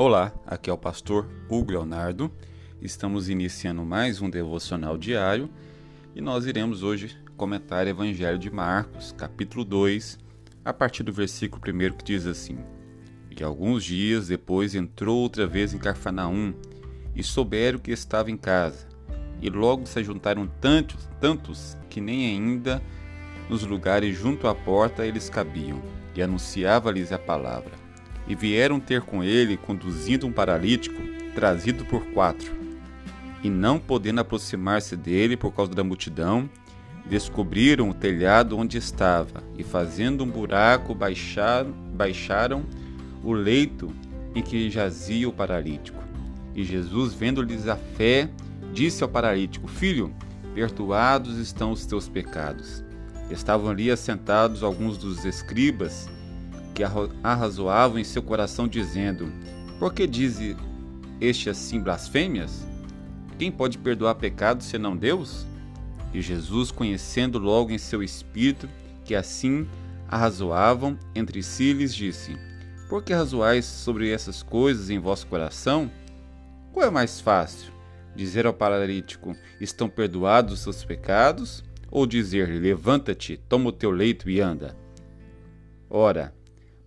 Olá, aqui é o pastor Hugo Leonardo. Estamos iniciando mais um devocional diário e nós iremos hoje comentar o Evangelho de Marcos, capítulo 2, a partir do versículo 1 que diz assim: E alguns dias depois entrou outra vez em Carfanaum e souberam que estava em casa. E logo se juntaram tantos, tantos que nem ainda nos lugares junto à porta eles cabiam, e anunciava-lhes a palavra. E vieram ter com ele, conduzindo um paralítico, trazido por quatro. E não podendo aproximar-se dele por causa da multidão, descobriram o telhado onde estava, e fazendo um buraco, baixaram, baixaram o leito em que jazia o paralítico. E Jesus, vendo-lhes a fé, disse ao paralítico: Filho, perdoados estão os teus pecados. Estavam ali assentados alguns dos escribas que arrazoavam em seu coração, dizendo: Por que diz este assim blasfêmias? Quem pode perdoar pecados senão Deus? E Jesus, conhecendo logo em seu espírito que assim arrazoavam entre si, lhes disse: Por que razoais sobre essas coisas em vosso coração? Qual é mais fácil? Dizer ao paralítico: Estão perdoados os seus pecados? ou dizer-lhe: Levanta-te, toma o teu leito e anda. Ora,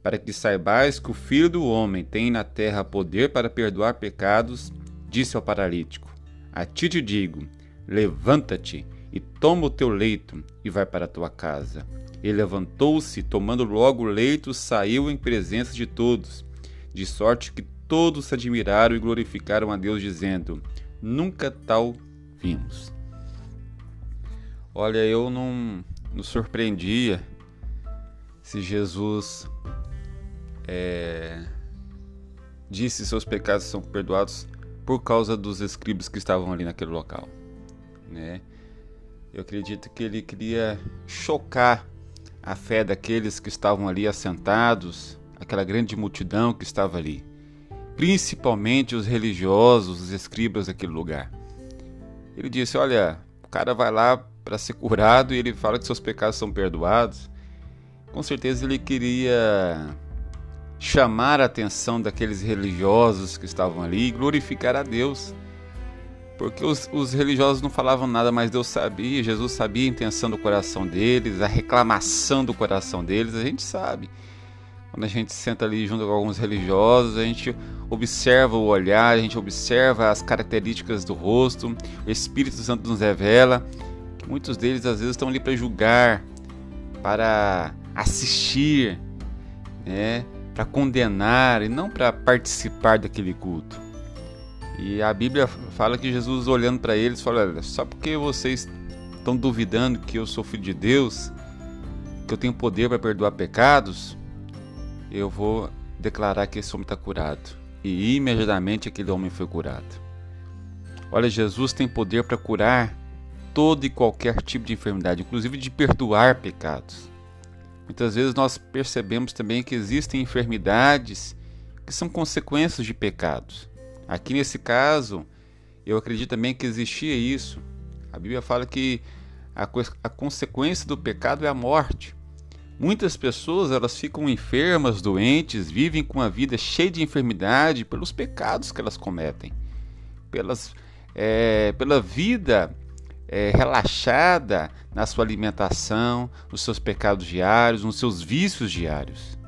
para que saibais que o Filho do Homem tem na terra poder para perdoar pecados, disse ao paralítico: A ti te digo: levanta-te e toma o teu leito e vai para a tua casa. Ele levantou-se, tomando logo o leito, saiu em presença de todos, de sorte que todos se admiraram e glorificaram a Deus, dizendo: Nunca tal vimos. Olha, eu não, não surpreendia se Jesus é, disse seus pecados são perdoados por causa dos escribas que estavam ali naquele local, né? Eu acredito que ele queria chocar a fé daqueles que estavam ali assentados, aquela grande multidão que estava ali, principalmente os religiosos, os escribas daquele lugar. Ele disse: Olha, o cara vai lá para ser curado e ele fala que seus pecados são perdoados, com certeza ele queria chamar a atenção daqueles religiosos que estavam ali e glorificar a Deus. Porque os, os, religiosos não falavam nada, mas Deus sabia, Jesus sabia a intenção do coração deles, a reclamação do coração deles, a gente sabe. Quando a gente senta ali junto com alguns religiosos, a gente observa o olhar, a gente observa as características do rosto, o Espírito Santo nos revela Muitos deles às vezes estão ali para julgar, para assistir, né, para condenar e não para participar daquele culto. E a Bíblia fala que Jesus olhando para eles fala: só porque vocês estão duvidando que eu sou filho de Deus, que eu tenho poder para perdoar pecados, eu vou declarar que esse homem está curado. E imediatamente aquele homem foi curado. Olha, Jesus tem poder para curar todo e qualquer tipo de enfermidade, inclusive de perdoar pecados. Muitas vezes nós percebemos também que existem enfermidades que são consequências de pecados. Aqui nesse caso, eu acredito também que existia isso. A Bíblia fala que a, a consequência do pecado é a morte. Muitas pessoas elas ficam enfermas, doentes, vivem com uma vida cheia de enfermidade pelos pecados que elas cometem, pelas, é, pela vida é, relaxada na sua alimentação, nos seus pecados diários, nos seus vícios diários.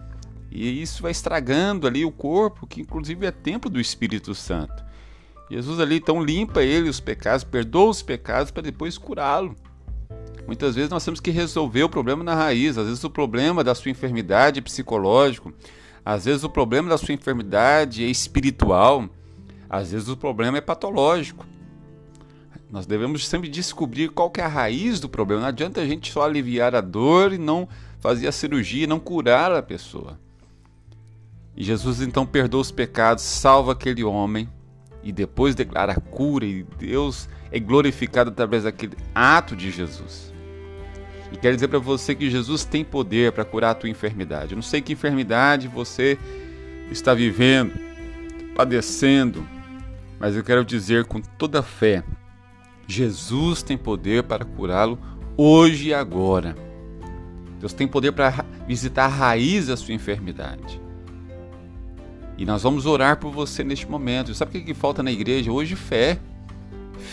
E isso vai estragando ali o corpo, que inclusive é templo do Espírito Santo. Jesus ali então limpa ele os pecados, perdoa os pecados para depois curá-lo. Muitas vezes nós temos que resolver o problema na raiz. Às vezes o problema da sua enfermidade é psicológico, às vezes o problema da sua enfermidade é espiritual, às vezes o problema é patológico. Nós devemos sempre descobrir qual é a raiz do problema. Não adianta a gente só aliviar a dor e não fazer a cirurgia, não curar a pessoa. E Jesus então perdoa os pecados, salva aquele homem e depois declara a cura e Deus é glorificado através daquele ato de Jesus. E quero dizer para você que Jesus tem poder para curar a tua enfermidade. Eu não sei que enfermidade você está vivendo, padecendo, mas eu quero dizer com toda fé Jesus tem poder para curá-lo hoje e agora. Deus tem poder para visitar a raiz da sua enfermidade. E nós vamos orar por você neste momento. Sabe o que, falta na igreja? Hoje, fé.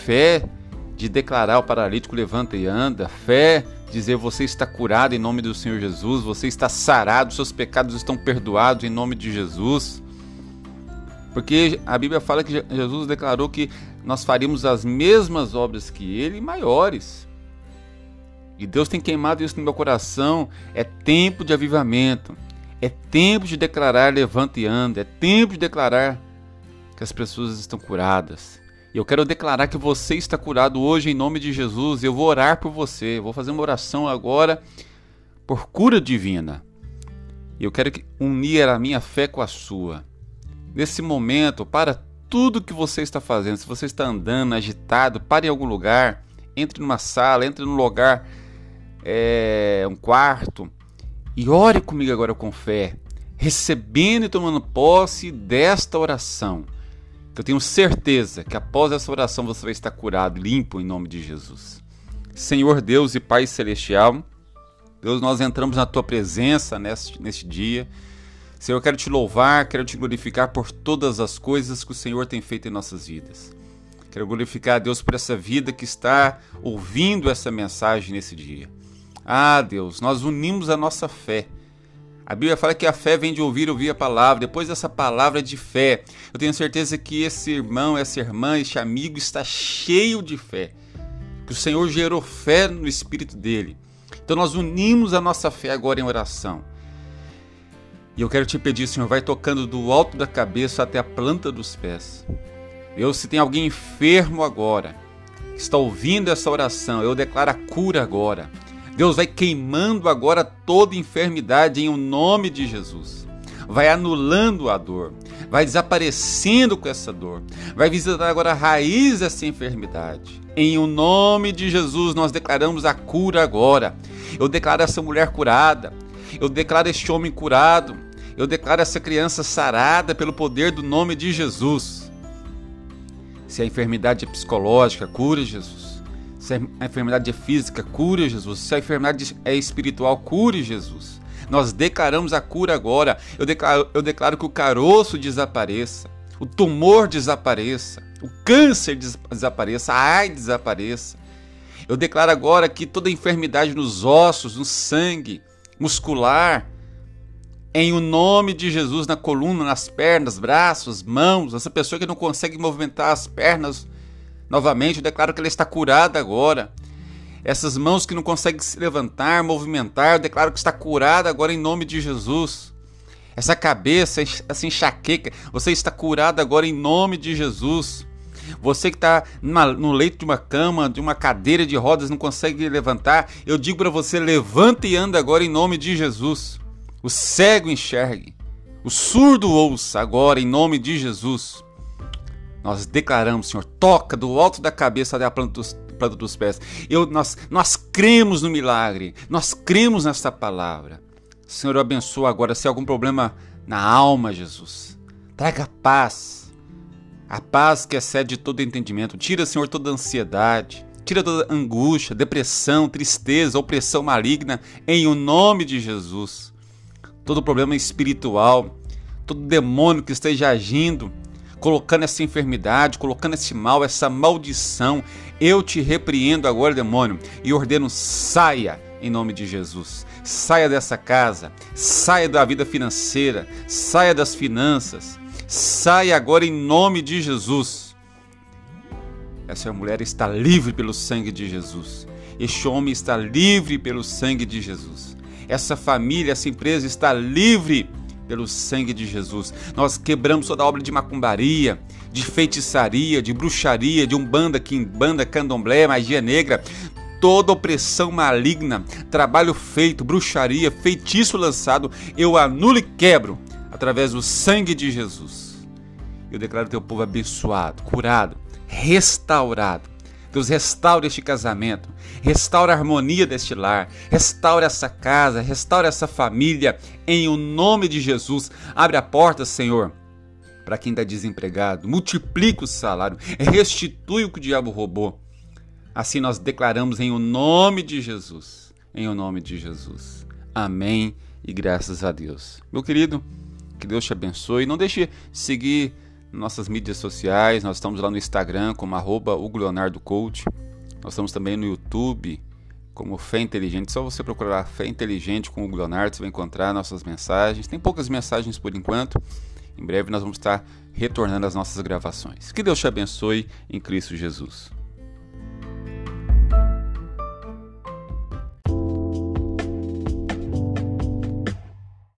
Fé de declarar o paralítico levanta e anda. Fé dizer você está curado em nome do Senhor Jesus, você está sarado, seus pecados estão perdoados em nome de Jesus. Porque a Bíblia fala que Jesus declarou que nós faríamos as mesmas obras que ele e maiores. E Deus tem queimado isso no meu coração. É tempo de avivamento. É tempo de declarar levanta e anda. É tempo de declarar que as pessoas estão curadas. E eu quero declarar que você está curado hoje em nome de Jesus. Eu vou orar por você. Eu vou fazer uma oração agora por cura divina. E eu quero unir a minha fé com a sua. Nesse momento, para tudo que você está fazendo, se você está andando agitado, pare em algum lugar, entre numa sala, entre num lugar, é, um quarto, e ore comigo agora com fé, recebendo e tomando posse desta oração. Eu tenho certeza que após essa oração você vai estar curado, limpo em nome de Jesus. Senhor Deus e Pai Celestial, Deus, nós entramos na tua presença neste, neste dia. Senhor, eu quero te louvar, quero te glorificar por todas as coisas que o Senhor tem feito em nossas vidas. Quero glorificar a Deus por essa vida que está ouvindo essa mensagem nesse dia. Ah, Deus, nós unimos a nossa fé. A Bíblia fala que a fé vem de ouvir, ouvir a palavra. Depois dessa palavra de fé, eu tenho certeza que esse irmão, essa irmã, este amigo está cheio de fé. Que o Senhor gerou fé no espírito dele. Então nós unimos a nossa fé agora em oração. E eu quero te pedir, Senhor, vai tocando do alto da cabeça até a planta dos pés. Deus, se tem alguém enfermo agora, que está ouvindo essa oração, eu declaro a cura agora. Deus vai queimando agora toda enfermidade em o nome de Jesus. Vai anulando a dor, vai desaparecendo com essa dor, vai visitar agora a raiz dessa enfermidade. Em o nome de Jesus nós declaramos a cura agora. Eu declaro essa mulher curada, eu declaro este homem curado. Eu declaro essa criança sarada pelo poder do nome de Jesus. Se a enfermidade é psicológica, cura Jesus. Se a enfermidade é física, cura Jesus. Se a enfermidade é espiritual, cure Jesus. Nós declaramos a cura agora. Eu declaro, eu declaro que o caroço desapareça, o tumor desapareça, o câncer desapareça, a AIDS desapareça. Eu declaro agora que toda enfermidade nos ossos, no sangue, muscular, em o nome de Jesus na coluna, nas pernas, braços, mãos, essa pessoa que não consegue movimentar as pernas novamente, eu declaro que ela está curada agora. Essas mãos que não conseguem se levantar, movimentar, eu declaro que está curada agora em nome de Jesus. Essa cabeça, essa enxaqueca, você está curada agora em nome de Jesus. Você que está no leito de uma cama, de uma cadeira de rodas, não consegue levantar, eu digo para você: levanta e anda agora em nome de Jesus. O cego enxergue, o surdo ouça agora em nome de Jesus. Nós declaramos, Senhor, toca do alto da cabeça até a planta dos, planta dos pés. Eu, nós, nós cremos no milagre, nós cremos nesta palavra. Senhor, eu abençoo agora se há algum problema na alma, Jesus. Traga paz a paz que excede todo entendimento. Tira, Senhor, toda ansiedade. Tira toda angústia, depressão, tristeza, opressão maligna, em o nome de Jesus. Todo problema espiritual, todo demônio que esteja agindo, colocando essa enfermidade, colocando esse mal, essa maldição, eu te repreendo agora, demônio, e ordeno: saia em nome de Jesus. Saia dessa casa, saia da vida financeira, saia das finanças, Sai agora em nome de Jesus. Essa mulher está livre pelo sangue de Jesus. Este homem está livre pelo sangue de Jesus. Essa família, essa empresa está livre pelo sangue de Jesus. Nós quebramos toda obra de macumbaria, de feitiçaria, de bruxaria, de umbanda, quimbanda, candomblé, magia negra, toda opressão maligna, trabalho feito, bruxaria, feitiço lançado, eu anulo e quebro através do sangue de Jesus. Eu declaro teu povo abençoado, curado, restaurado. Deus, restaure este casamento, restaure a harmonia deste lar, restaure essa casa, restaure essa família, em o nome de Jesus. Abre a porta, Senhor, para quem está desempregado, multiplica o salário, restitui o que o diabo roubou. Assim nós declaramos em o nome de Jesus, em o nome de Jesus. Amém e graças a Deus. Meu querido, Que Deus te abençoe. Não deixe de seguir nossas mídias sociais. Nós estamos lá no Instagram como arroba Coach. Nós estamos também no YouTube como Fé Inteligente. Só você procurar Fé Inteligente com o Leonardo, você vai encontrar nossas mensagens. Tem poucas mensagens por enquanto. Em breve nós vamos estar retornando às nossas gravações. Que Deus te abençoe em Cristo Jesus.